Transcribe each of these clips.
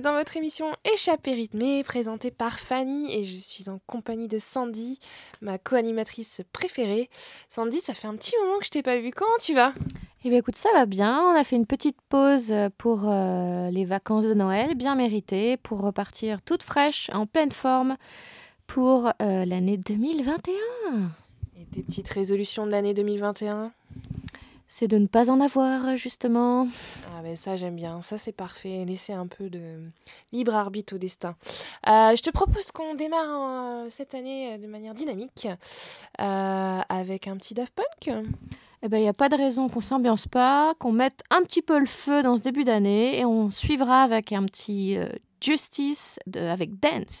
Dans votre émission Échappée rythmée, présentée par Fanny et je suis en compagnie de Sandy, ma co-animatrice préférée. Sandy, ça fait un petit moment que je t'ai pas vu. Comment tu vas? Eh bien écoute, ça va bien. On a fait une petite pause pour euh, les vacances de Noël, bien méritées, pour repartir toute fraîche, en pleine forme pour euh, l'année 2021. Et tes petites résolutions de l'année 2021 c'est de ne pas en avoir, justement. Ah ben ça j'aime bien, ça c'est parfait, laisser un peu de libre arbitre au destin. Euh, je te propose qu'on démarre cette année euh, de manière dynamique euh, avec un petit Daft Punk. Eh ben il n'y a pas de raison qu'on s'ambiance pas, qu'on mette un petit peu le feu dans ce début d'année et on suivra avec un petit Justice de, avec Dance.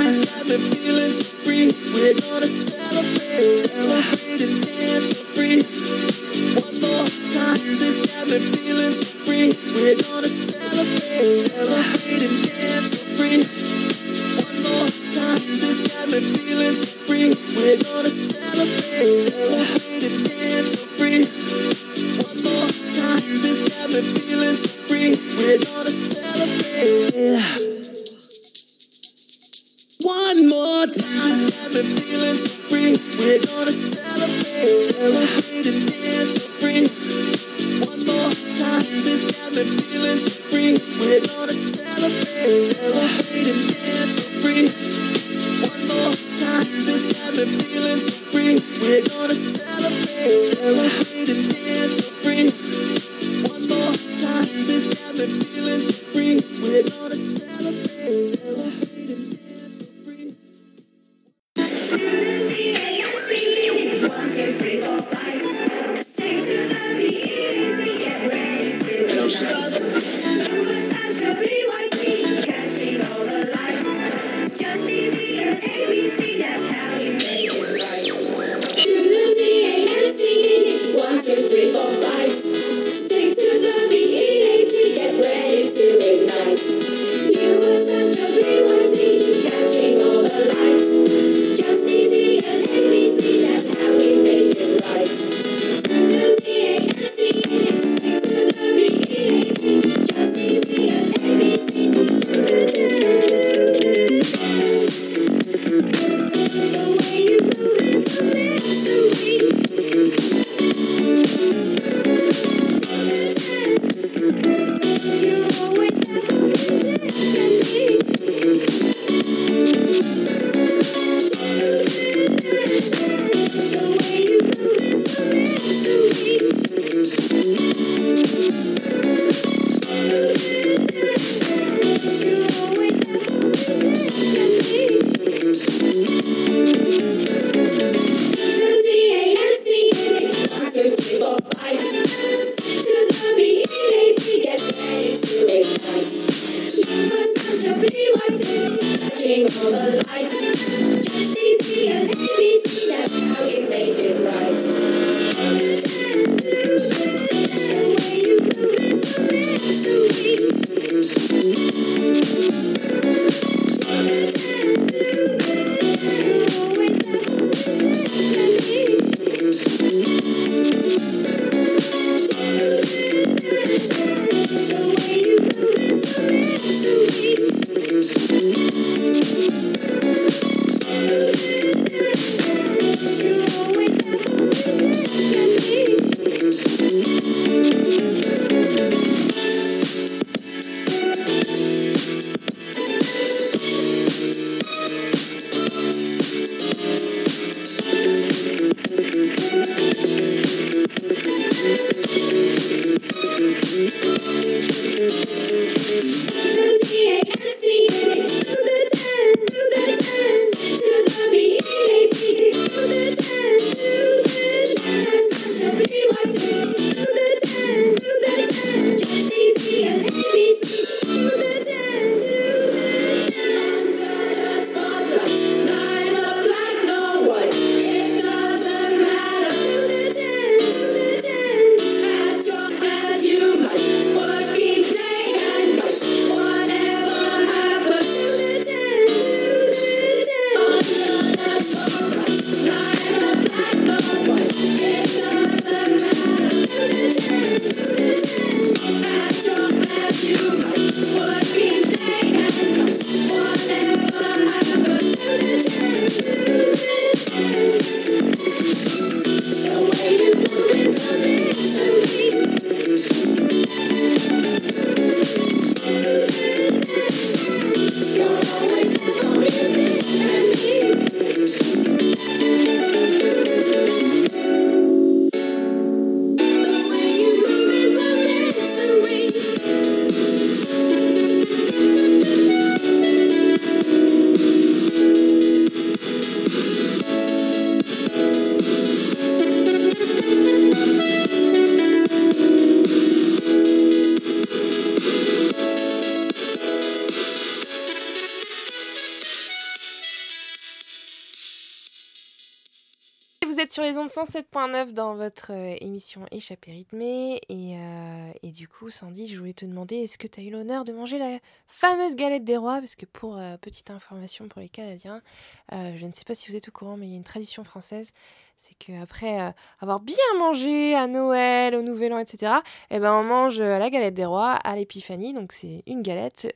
107.9 dans votre euh, émission Échappée rythmée. Et, euh, et, du coup, Sandy, je voulais te demander est-ce que tu as eu l'honneur de manger la fameuse galette des rois? Parce que pour euh, petite information pour les Canadiens, je ne sais pas si vous êtes au courant, mais il y a une tradition française c'est qu'après avoir bien mangé à Noël, au Nouvel An, etc., eh ben, on mange la galette des rois à l'épiphanie. Donc, c'est une galette,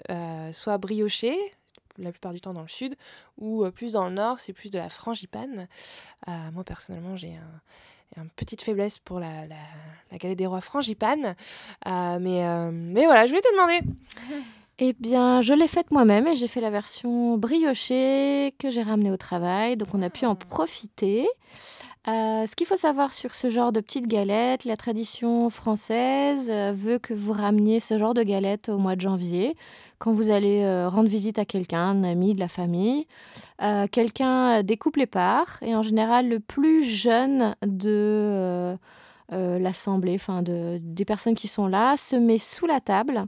soit briochée, la plupart du temps dans le sud, ou plus dans le nord, c'est plus de la frangipane. moi, personnellement, j'ai une petite faiblesse pour la, galette des rois frangipane. mais, mais voilà, je voulais te demander. Eh bien, je l'ai faite moi-même et j'ai fait la version briochée que j'ai ramenée au travail. Donc, on a pu en ah. profiter. Euh, ce qu'il faut savoir sur ce genre de petites galettes, la tradition française euh, veut que vous rameniez ce genre de galettes au mois de janvier, quand vous allez euh, rendre visite à quelqu'un, un ami, de la famille. quelqu'un découpe les parts et en général le plus jeune de l'assemblée, enfin de, des personnes qui sont là, se met sous la table.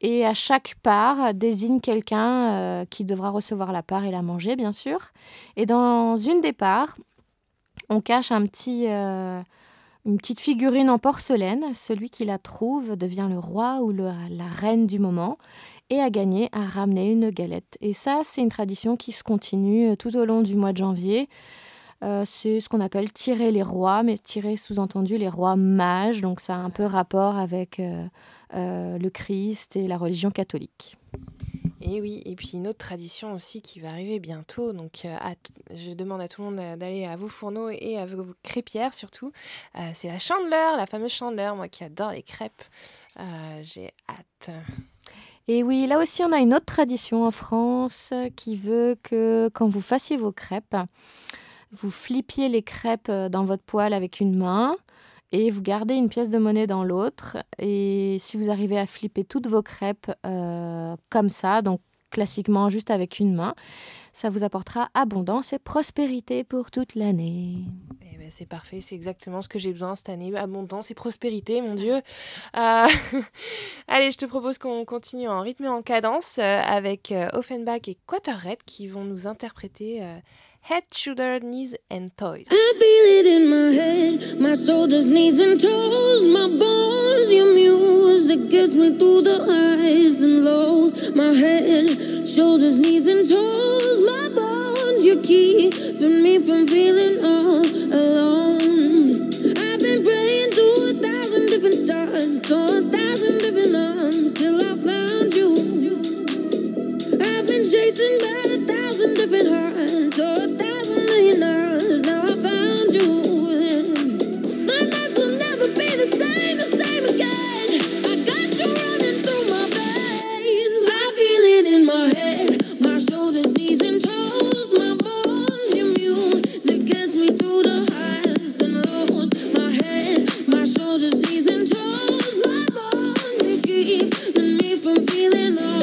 Et à chaque part, désigne quelqu'un qui devra recevoir la part et la manger, bien sûr. Et dans une des parts, on cache un petit, euh, une petite figurine en porcelaine. Celui qui la trouve devient le roi ou la reine du moment et a gagné à ramener une galette. Et ça, c'est une tradition qui se continue euh, tout au long du mois de janvier. Euh, c'est ce qu'on appelle tirer les rois, mais tirer sous-entendu les rois mages. Donc ça a un peu rapport avec le Christ et la religion catholique. Et oui, et puis une autre tradition aussi qui va arriver bientôt. Donc, euh, je demande à tout le monde d'aller à vos fourneaux et à vos crêpières surtout. Euh, c'est la chandeleur, la fameuse chandeleur, moi qui adore les crêpes. Euh, j'ai hâte. Et oui, là aussi, on a une autre tradition en France qui veut que quand vous fassiez vos crêpes, vous flippiez les crêpes dans votre poêle avec une main et vous gardez une pièce de monnaie dans l'autre. Et si vous arrivez à flipper toutes vos crêpes euh, comme ça, donc classiquement juste avec une main, ça vous apportera abondance et prospérité pour toute l'année. Eh ben c'est parfait, c'est exactement ce que j'ai besoin cette année, abondance et prospérité, mon Dieu. Euh, allez, je te propose qu'on continue en rythme et en cadence euh, avec Offenbach et Quaterred qui vont nous interpréter head, shoulder, knees, and toes. I feel it in my head, my shoulders, knees, and toes, my bones. Your music gets me through the highs and lows. My head, shoulders, knees, and toes, my bones. You're keeping me from feeling all alone. I've been praying to a thousand different stars, to a thousand different arms, till I found you. I've been chasing by from feeling all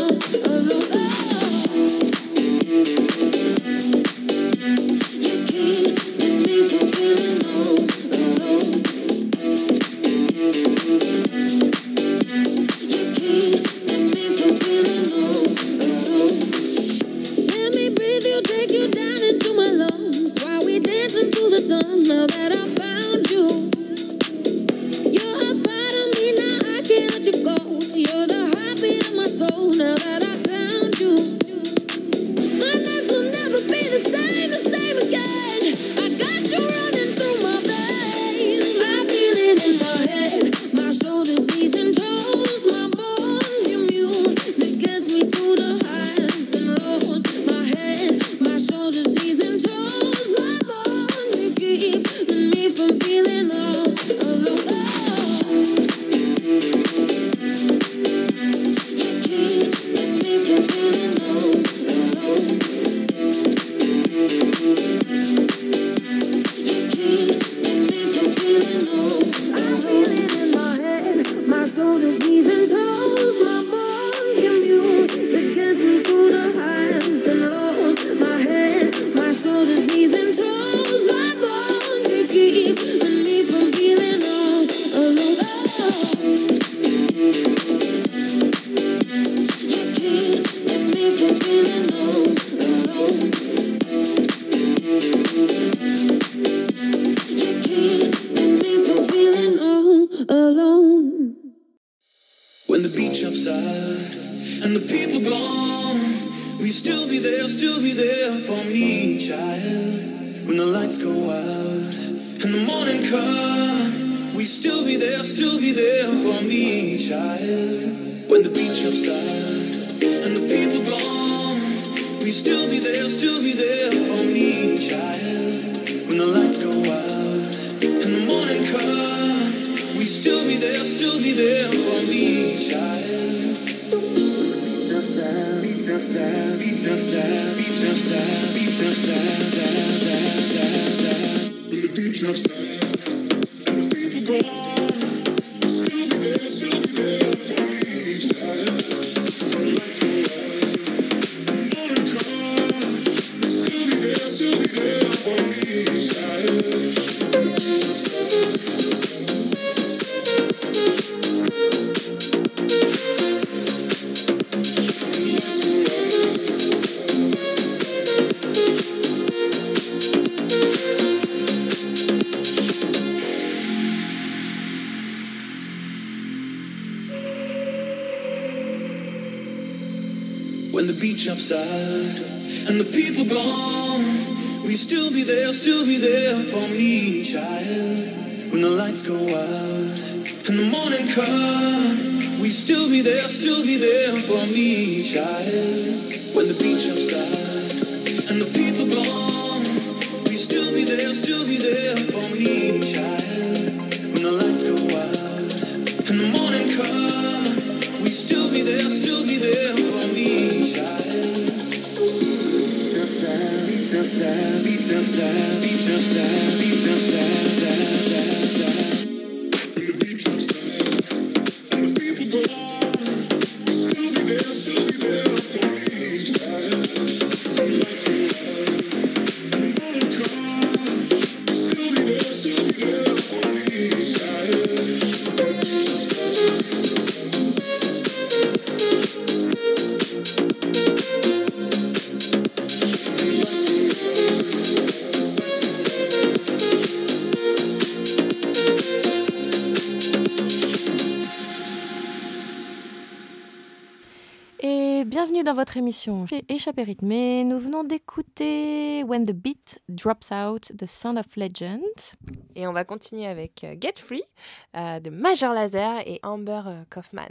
votre émission chez Échappée rythmée. Nous venons d'écouter When the Beat Drops Out, The Sound of Legend. Et on va continuer avec euh, Get Free euh, de Major Laser et Amber euh, Kaufman.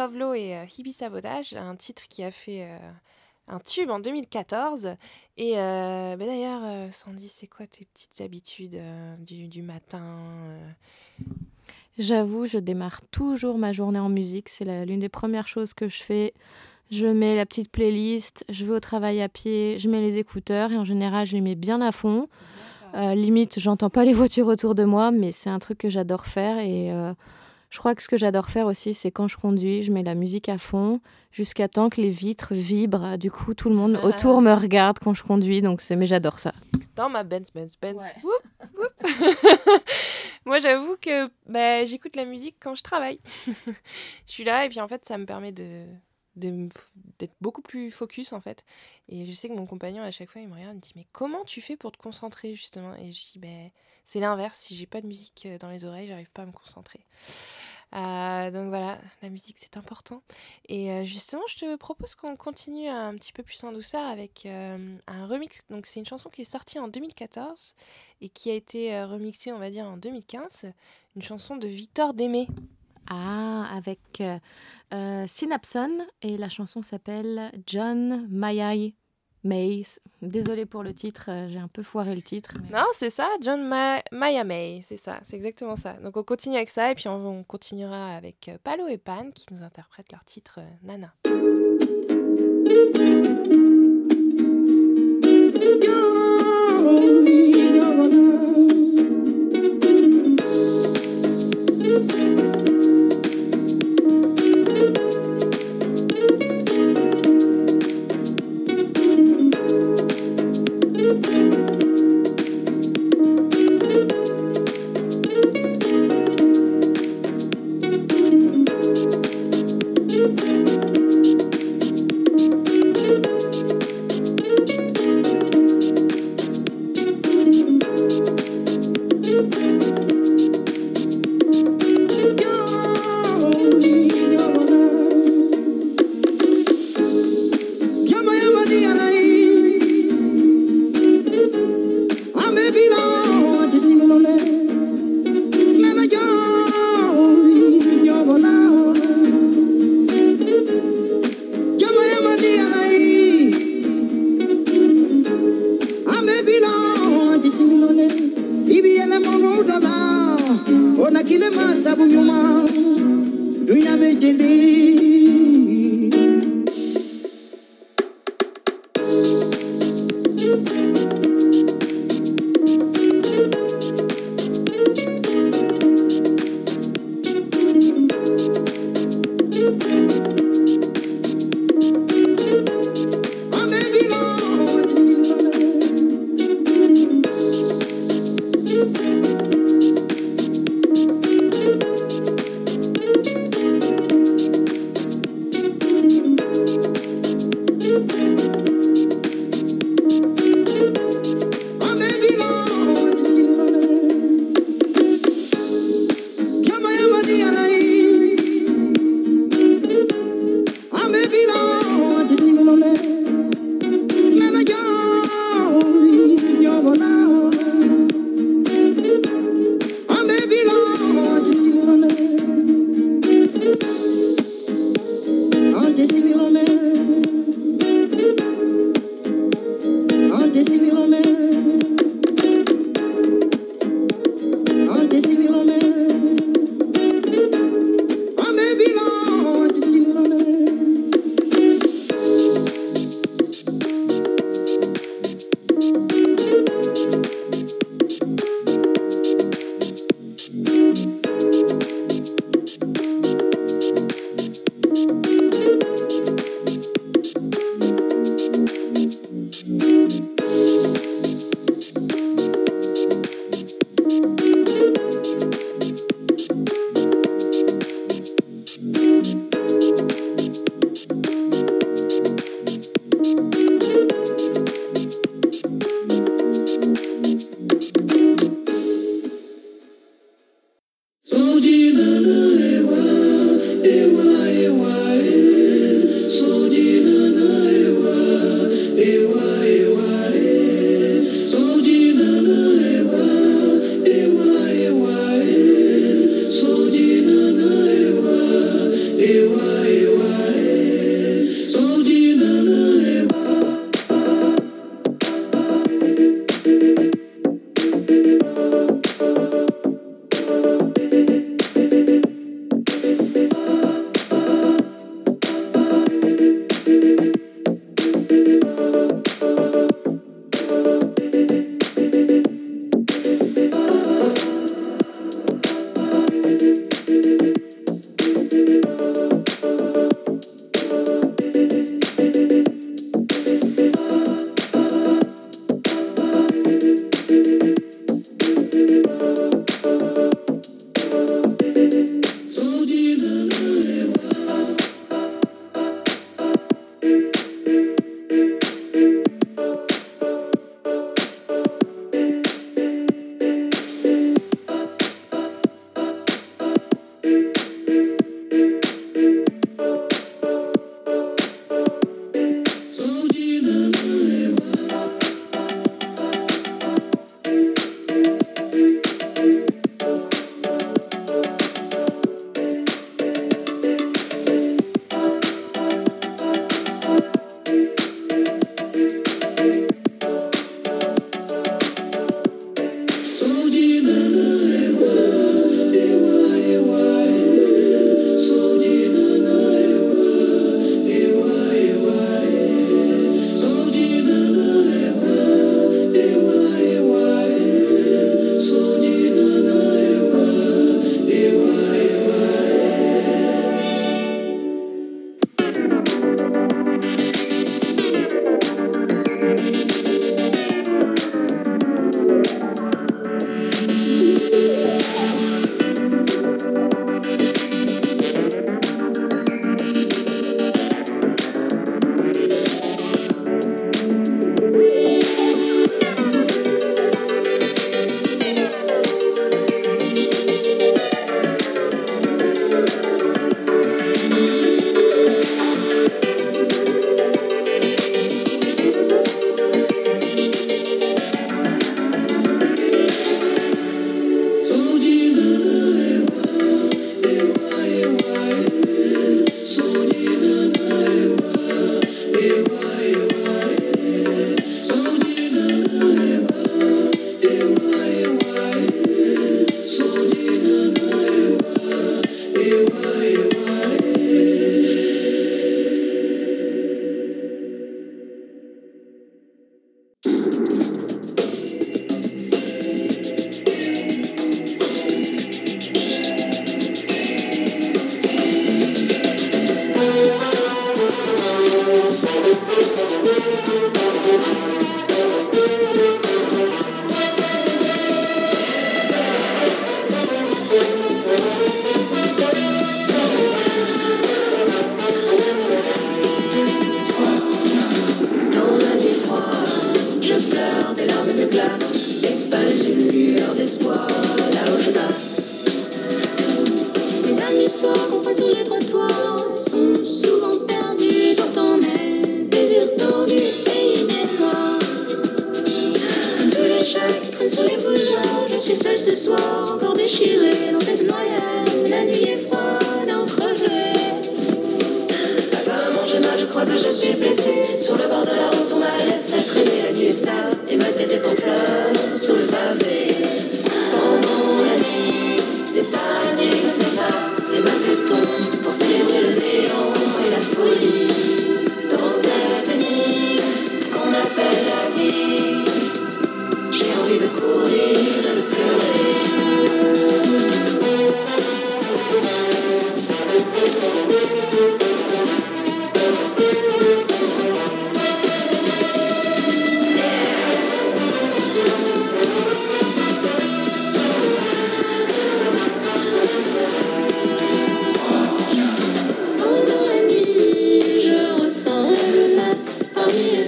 Tovlo et euh, Hibi Sabotage, un titre qui a fait euh, un tube en 2014. Et euh, bah, d'ailleurs, Sandy, c'est quoi tes petites habitudes euh, du, du matin euh? J'avoue, je démarre toujours ma journée en musique. C'est l'une des premières choses que je fais. Je mets la petite playlist, je vais au travail à pied, je mets les écouteurs et en général, je les mets bien à fond. Limite, j'entends pas les voitures autour de moi, mais c'est un truc que j'adore faire. Et je crois que ce que j'adore faire aussi, c'est quand je conduis, je mets la musique à fond jusqu'à temps que les vitres vibrent. Du coup, tout le monde autour me regarde quand je conduis. Donc, c'est mais j'adore ça. Dans ma Benz, Benz, Benz. Ouais. Whoop, whoop. Moi, j'avoue que bah, j'écoute la musique quand je travaille. je suis là et puis en fait, ça me permet de d'être beaucoup plus focus en fait. Et je sais que mon compagnon à chaque fois il me regarde il me dit mais comment tu fais pour te concentrer justement? Et je dis ben c'est l'inverse. Si j'ai pas de musique euh, dans les oreilles j'arrive pas à me concentrer. Euh, donc voilà la musique c'est important. Et euh, justement je te propose qu'on continue un petit peu plus en douceur avec un remix. Donc c'est une chanson qui est sortie en 2014 et qui a été remixée on va dire en 2015 une chanson de Victor Démé Ah, avec euh, euh, Synapson et la chanson s'appelle John Mayai May. Désolée pour le titre, euh, j'ai un peu foiré le titre. Non, c'est ça, John Ma Maya May, c'est ça, c'est exactement ça. Donc on continue avec ça et puis on, on continuera avec euh, Palo et Pan qui nous interprètent leur titre Nana.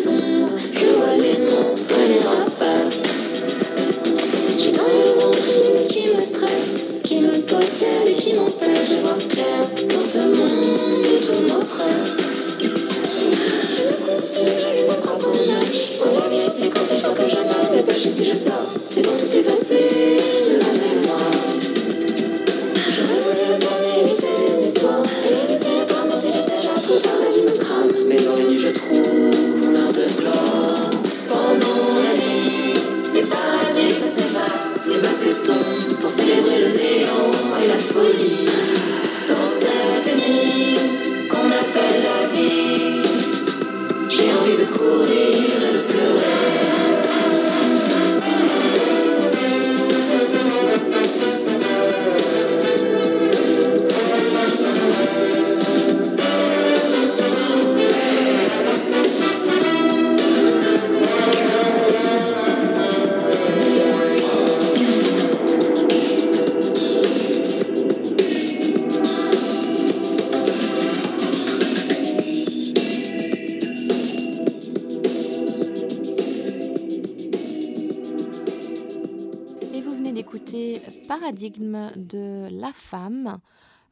Je vois les monstres et les rapaces. J'ai dans le ventre qui me stresse, qui me possède et qui m'empêche de voir clair dans ce monde où tout m'oppresse. Je me consume, j'allume ma propre image. La vie, c'est quand il faut que je me dépêche. Si je sors,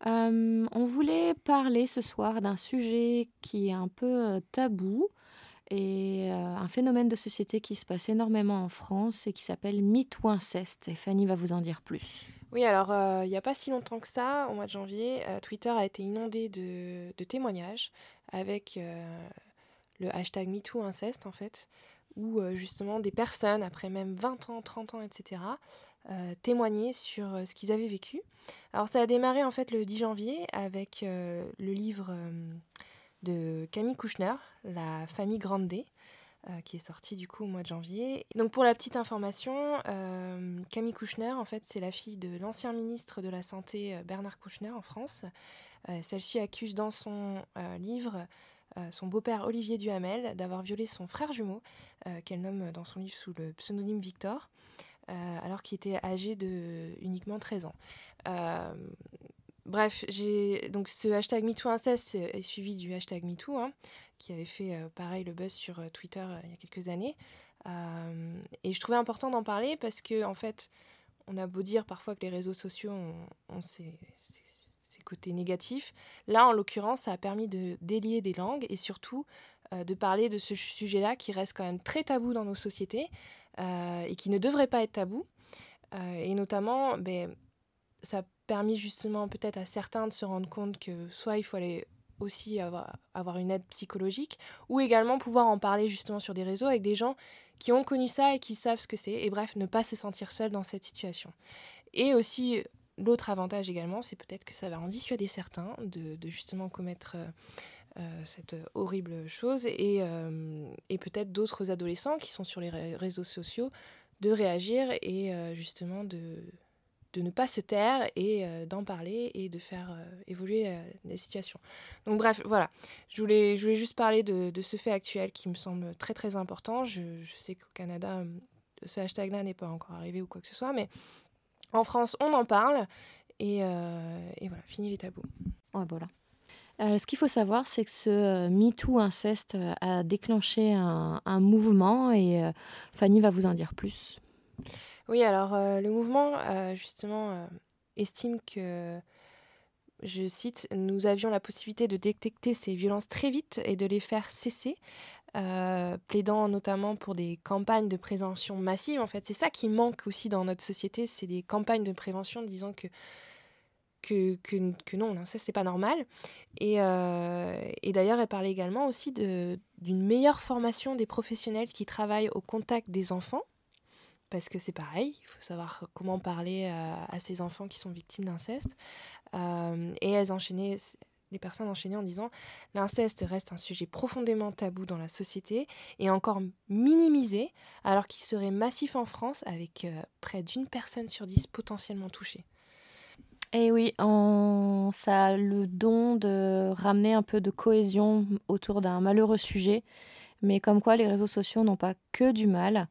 Euh, on voulait parler ce soir d'un sujet qui est un peu euh, tabou et euh, un phénomène de société qui se passe énormément en France et qui s'appelle MeToo Inceste. Et Fanny va vous en dire plus. Oui, alors il n'y a pas si longtemps que ça, au mois de janvier, Twitter a été inondé de, témoignages avec le hashtag MeTooInceste en fait, où justement des personnes, après même 20 ans, 30 ans, etc., euh, témoignaient sur euh, ce qu'ils avaient vécu. Alors ça a démarré en fait le 10 janvier avec euh, le livre de Camille Kouchner, La famille Grandet, euh, qui est sorti du coup au mois de janvier. Donc pour la petite information, Camille Kouchner, en fait, c'est la fille de l'ancien ministre de la Santé Bernard Kouchner en France. Celle-ci accuse dans son livre son beau-père Olivier Duhamel d'avoir violé son frère jumeau, qu'elle nomme dans son livre sous le pseudonyme Victor, alors qu'il était âgé de uniquement 13 ans. Euh, bref, donc ce hashtag MeTooInceste est suivi du hashtag MeToo, hein, qui avait fait euh, pareil le buzz sur euh, Twitter euh, il y a quelques années. Euh, et je trouvais important d'en parler parce que en fait, on a beau dire parfois que les réseaux sociaux ont, ces, côtés négatifs. Là, en l'occurrence, ça a permis de délier des langues et surtout euh, de parler de ce sujet-là qui reste quand même très tabou dans nos sociétés euh, et qui ne devrait pas être tabou. Euh, et notamment, ben, ça a permis justement peut-être à certains de se rendre compte que soit il faut aller aussi avoir, une aide psychologique ou également pouvoir en parler justement sur des réseaux avec des gens qui ont connu ça et qui savent ce que c'est et bref ne pas se sentir seul dans cette situation. Et aussi l'autre avantage également c'est peut-être que ça va en dissuader certains de, justement commettre euh, euh, cette horrible chose et, euh, et peut-être d'autres adolescents qui sont sur les ré- réseaux sociaux de réagir et euh, justement de, de ne pas se taire et euh, d'en parler et de faire euh, évoluer euh, les situations. Donc bref, voilà, je voulais, je voulais juste parler de, ce fait actuel qui me semble très très important. Je, sais qu'au Canada, euh, ce hashtag-là n'est pas encore arrivé ou quoi que ce soit, mais en France, on en parle et, euh, et voilà, fini les tabous. Ouais, voilà. Euh, ce qu'il faut savoir, c'est que ce euh, MeToo inceste euh, a déclenché un, mouvement et Fanny va vous en dire plus. Oui, alors le mouvement, justement, estime que, je cite, nous avions la possibilité de détecter ces violences très vite et de les faire cesser, euh, plaidant notamment pour des campagnes de prévention massive. En fait, c'est ça qui manque aussi dans notre société, c'est des campagnes de prévention disant que que, non, l'inceste, c'est pas normal. Et, euh, et d'ailleurs, elle parlait également aussi d'une meilleure formation des professionnels qui travaillent au contact des enfants. Parce que c'est pareil, il faut savoir comment parler à, à ces enfants qui sont victimes d'inceste. Euh, et elles enchaînaient, les personnes enchaînaient en disant l'inceste reste un sujet profondément tabou dans la société et encore minimisé, alors qu'il serait massif en France avec euh, près d'une personne sur dix potentiellement touchée. Et oui, on... ça a le don de ramener un peu de cohésion autour d'un malheureux sujet, mais comme quoi les réseaux sociaux n'ont pas que du mal.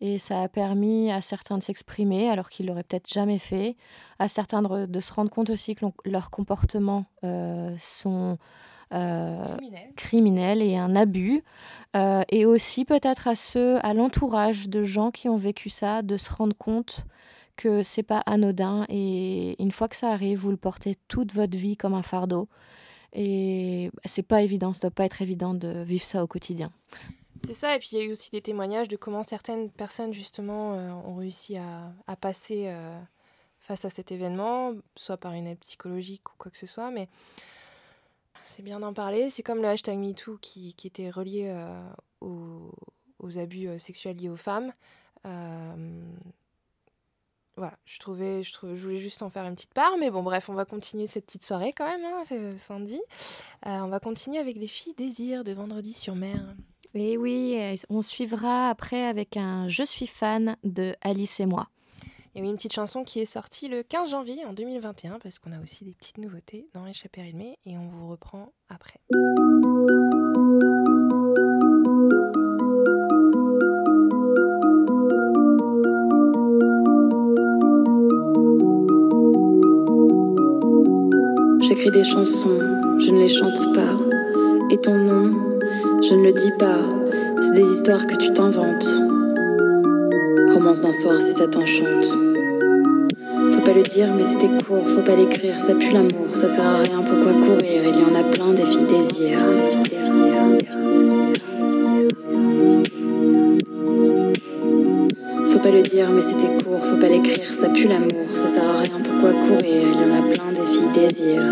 Et ça a permis à certains de s'exprimer alors qu'ils l'auraient peut-être jamais fait, à certains de, de, se rendre compte aussi que leurs comportements euh, sont euh, Criminel. criminels et un abus. Euh, et aussi peut-être à ceux, à l'entourage de gens qui ont vécu ça, de se rendre compte que c'est pas anodin et une fois que ça arrive, vous le portez toute votre vie comme un fardeau. Et c'est pas évident, ça doit pas être évident de vivre ça au quotidien. C'est ça, et puis il y a eu aussi des témoignages de comment certaines personnes justement euh, ont réussi à, passer euh, face à cet événement, soit par une aide psychologique ou quoi que ce soit, mais c'est bien d'en parler. C'est comme le hashtag MeToo qui, qui était relié euh, aux, abus sexuels liés aux femmes. Euh, voilà, je trouvais, je, trouvais, je voulais juste en faire une petite part, mais bon, bref, on va continuer cette petite soirée quand même, hein, c'est samedi. on va continuer avec les filles désir de vendredi sur mer. Et oui, on suivra après avec un Je suis fan de Alice et moi. Il y a une petite chanson qui est sortie le 15 janvier en 2021 parce qu'on a aussi des petites nouveautés dans Échappée Rimée et on vous reprend après. Des chansons, je ne les chante pas. Et ton nom, je ne le dis pas. C'est des histoires que tu t'inventes. Romance d'un soir si ça t'enchante. Faut pas le dire, mais c'était court, faut pas l'écrire, ça pue l'amour, ça sert à rien, pourquoi courir? Il y en a plein des filles désir. Faut pas le dire, mais c'était court, faut pas l'écrire, ça pue l'amour, rien, pourquoi courir Il y en a plein des filles désir.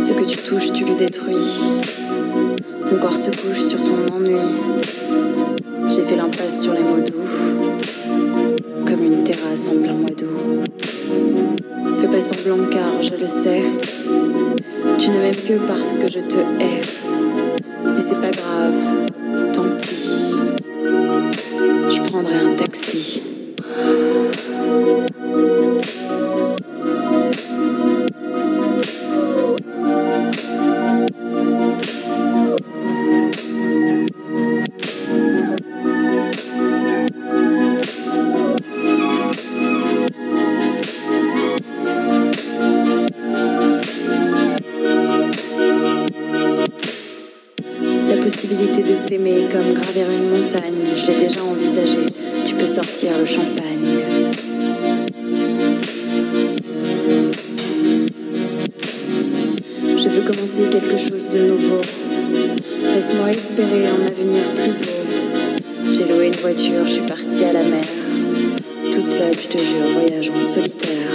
Ce que tu touches, tu le détruis. Mon corps se couche sur ton ennui. J'ai fait l'impasse sur les mots doux, comme une terrasse en plein mois d'août. Fais pas semblant car je le sais, tu ne m'aimes que parce que je te hais. Mais c'est pas grave, sortir le champagne. Je veux commencer quelque chose de nouveau. Laisse-moi espérer un avenir plus beau. J'ai loué une voiture, je suis partie à la mer. Toute seule, je te jure, voyage en solitaire.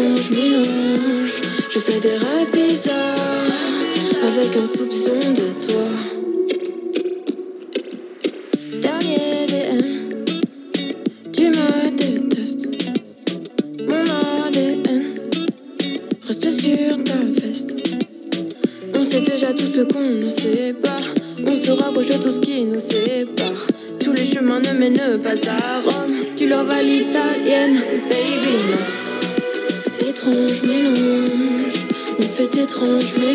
je mélange. Je fais des rêves bizarres avec un soupçon de toi. étrange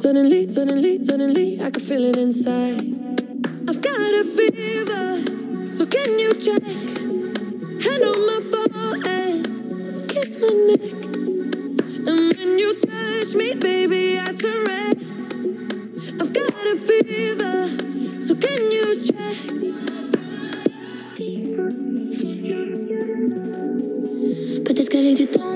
Suddenly, suddenly, suddenly, I can feel it inside. I've got a fever, so can you check? Hand on my forehead, kiss my neck. And when you touch me, baby, I turn red. I've got a fever, so can you check? Peut-être qu'avec du temps.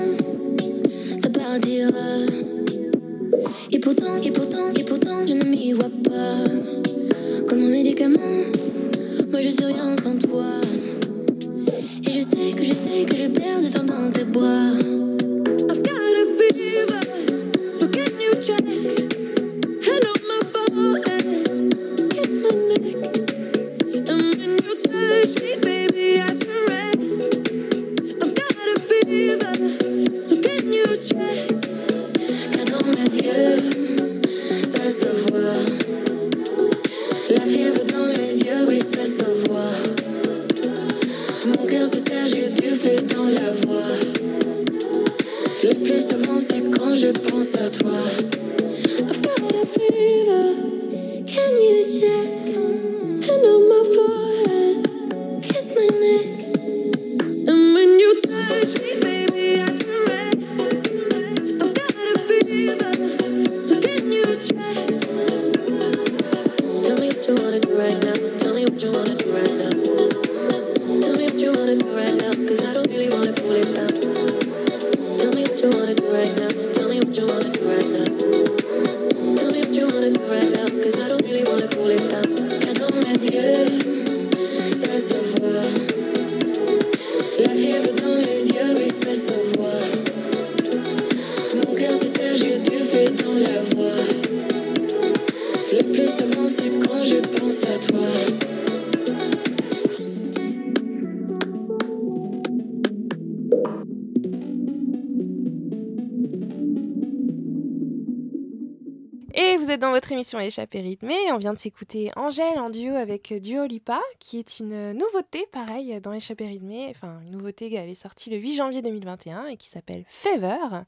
Vous êtes dans votre émission Échappée rythmée. On vient de s'écouter Angèle en duo avec Duo Lipa, qui est une nouveauté, pareil, dans Échappée rythmée. Enfin, une nouveauté qui est sortie le 8 janvier 2021 et qui s'appelle Fever.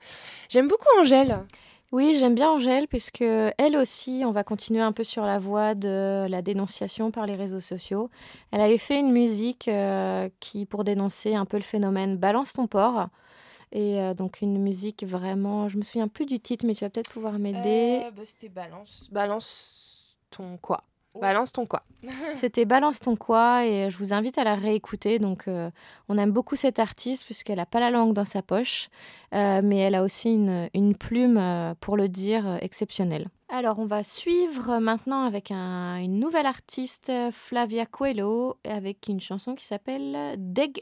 J'aime beaucoup Angèle. Oui, j'aime bien Angèle parce que elle aussi, on va continuer un peu sur la voie de la dénonciation par les réseaux sociaux. Elle avait fait une musique euh, qui, pour dénoncer un peu le phénomène Balance ton porc. Et euh, donc une musique vraiment, je me souviens plus du titre, mais tu vas peut-être pouvoir m'aider. Euh, bah, C'était Balance. Balance ton quoi? Balance ton quoi C'était Balance ton quoi et je vous invite à la réécouter. Donc euh, on aime beaucoup cette artiste puisqu'elle n'a pas la langue dans sa poche, euh, mais elle a aussi une, une plume, euh, pour le dire, euh, exceptionnelle. Alors on va suivre maintenant avec un- une nouvelle artiste, Flavia Coelho, avec une chanson qui s'appelle Deg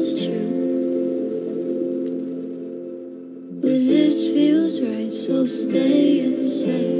But this feels right, so stay and say.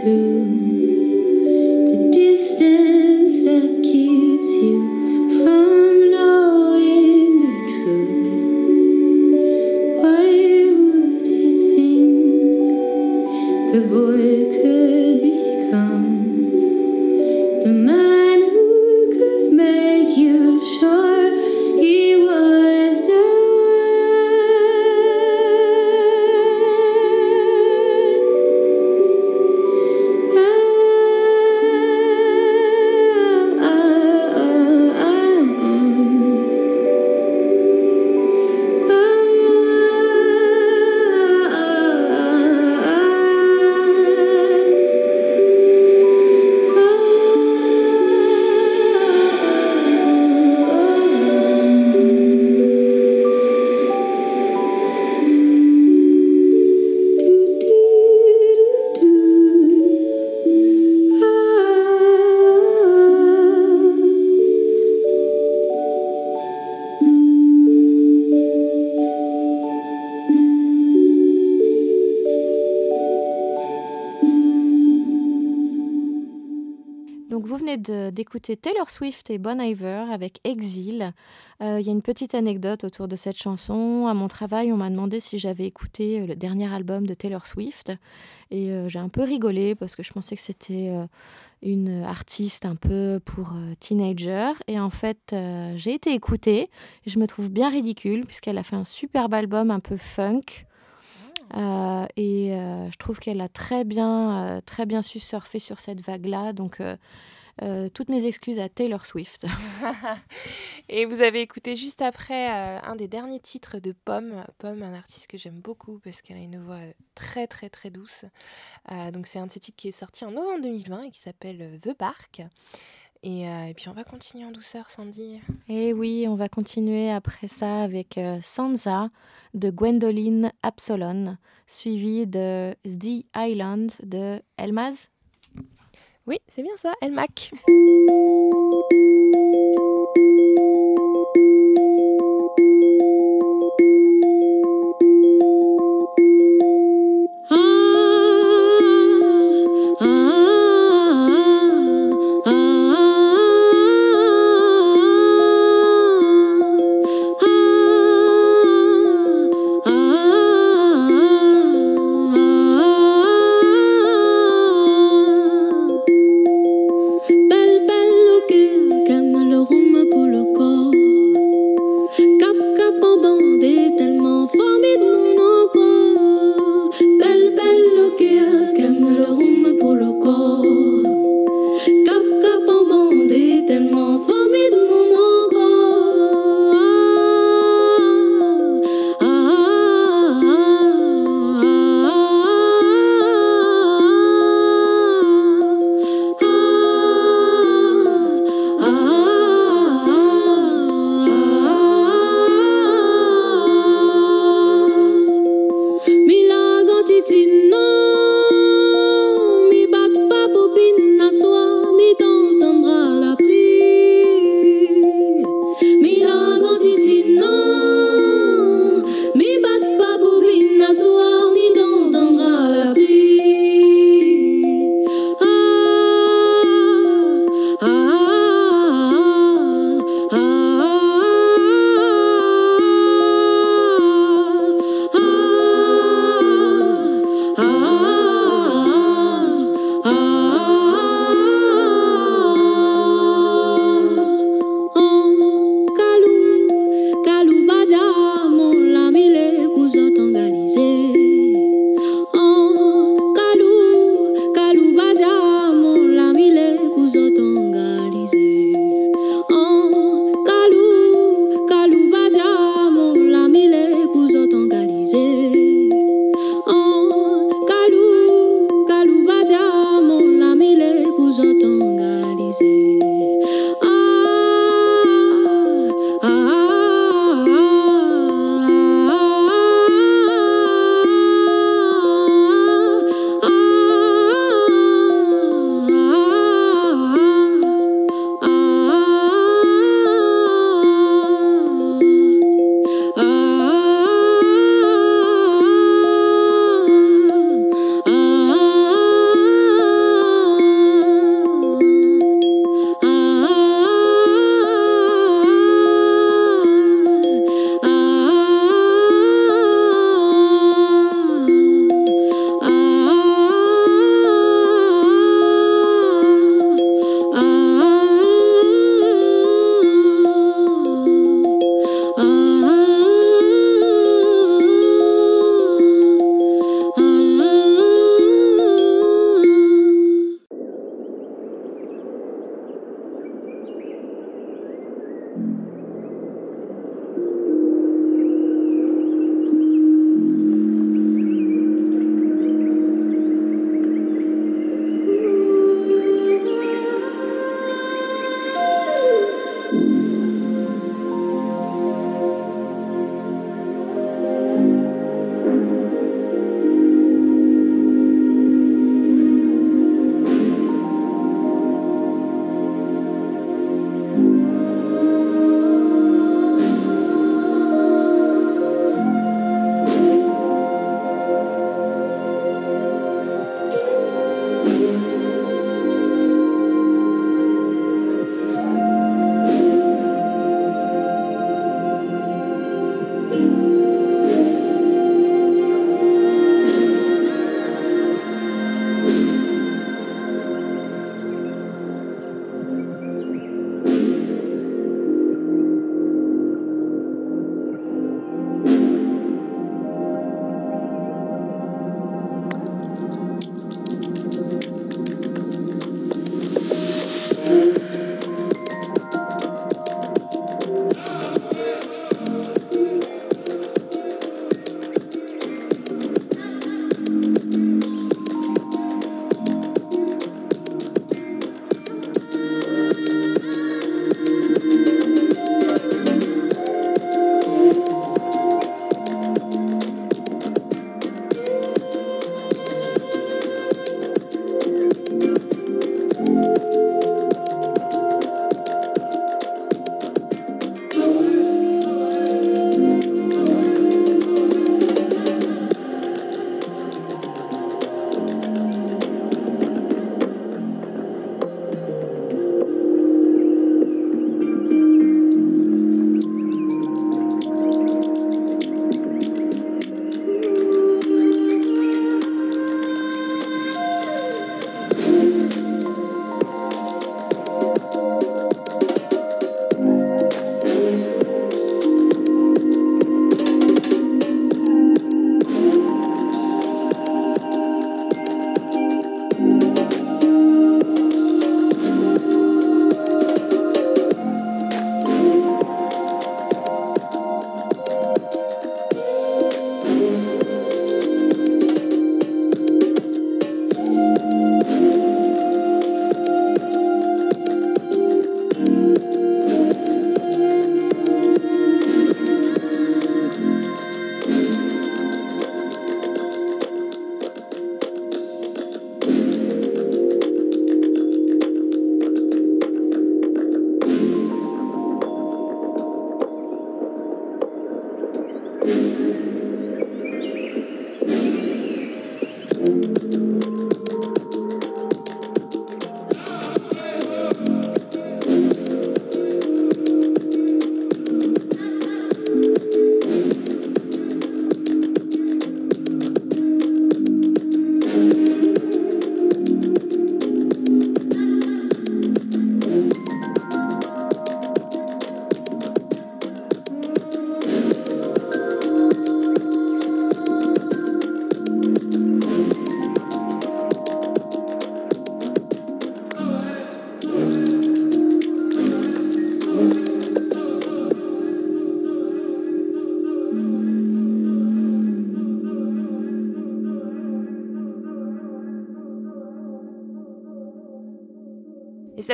blue. Taylor Swift et Bon Iver avec Exile. Euh, Il y a une petite anecdote autour de cette chanson. À mon travail, on m'a demandé si j'avais écouté euh, le dernier album de Taylor Swift. Et euh, j'ai un peu rigolé parce que je pensais que c'était euh, une artiste un peu pour teenager. Et en fait, j'ai été écoutée. Et je me trouve bien ridicule puisqu'elle a fait un superbe album un peu funk. Euh, et euh, je trouve qu'elle a très bien, euh, très bien su surfer sur cette vague-là. Donc, euh, toutes mes excuses à Taylor Swift. Et vous avez écouté juste après euh, un des derniers titres de Pomme. Pomme, un artiste que j'aime beaucoup parce qu'elle a une voix très très très douce. Euh, donc c'est un de ses titres qui est sorti en novembre 2020 et qui s'appelle The Park. Et, et puis on va continuer en douceur, Sandy. Et oui, on va continuer après ça avec Sansa de Gwendoline Absalon, suivi de The Island de Elmaz. Oui, c'est bien ça, El Mac.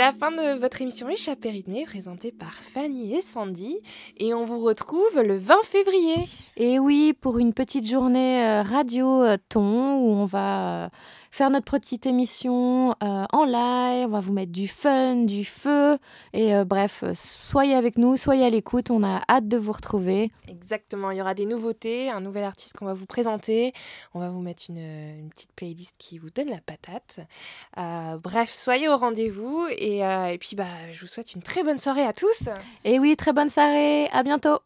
La fin de votre émission Échappée rythmée présentée par Fanny et Sandy. Et on vous retrouve le 20 février. Et oui, pour une petite journée euh, radio-ton où on va euh, faire notre petite émission euh, en live, on va vous mettre du fun, du feu. Et euh, bref, euh, soyez avec nous, soyez à l'écoute, on a hâte de vous retrouver. Exactement, il y aura des nouveautés, un nouvel artiste qu'on va vous présenter. On va vous mettre une, une petite playlist qui vous donne la patate. Euh, bref, soyez au rendez-vous. Et, euh, et puis, bah, je vous souhaite une très bonne soirée à tous. Et oui, très bonne soirée, à bientôt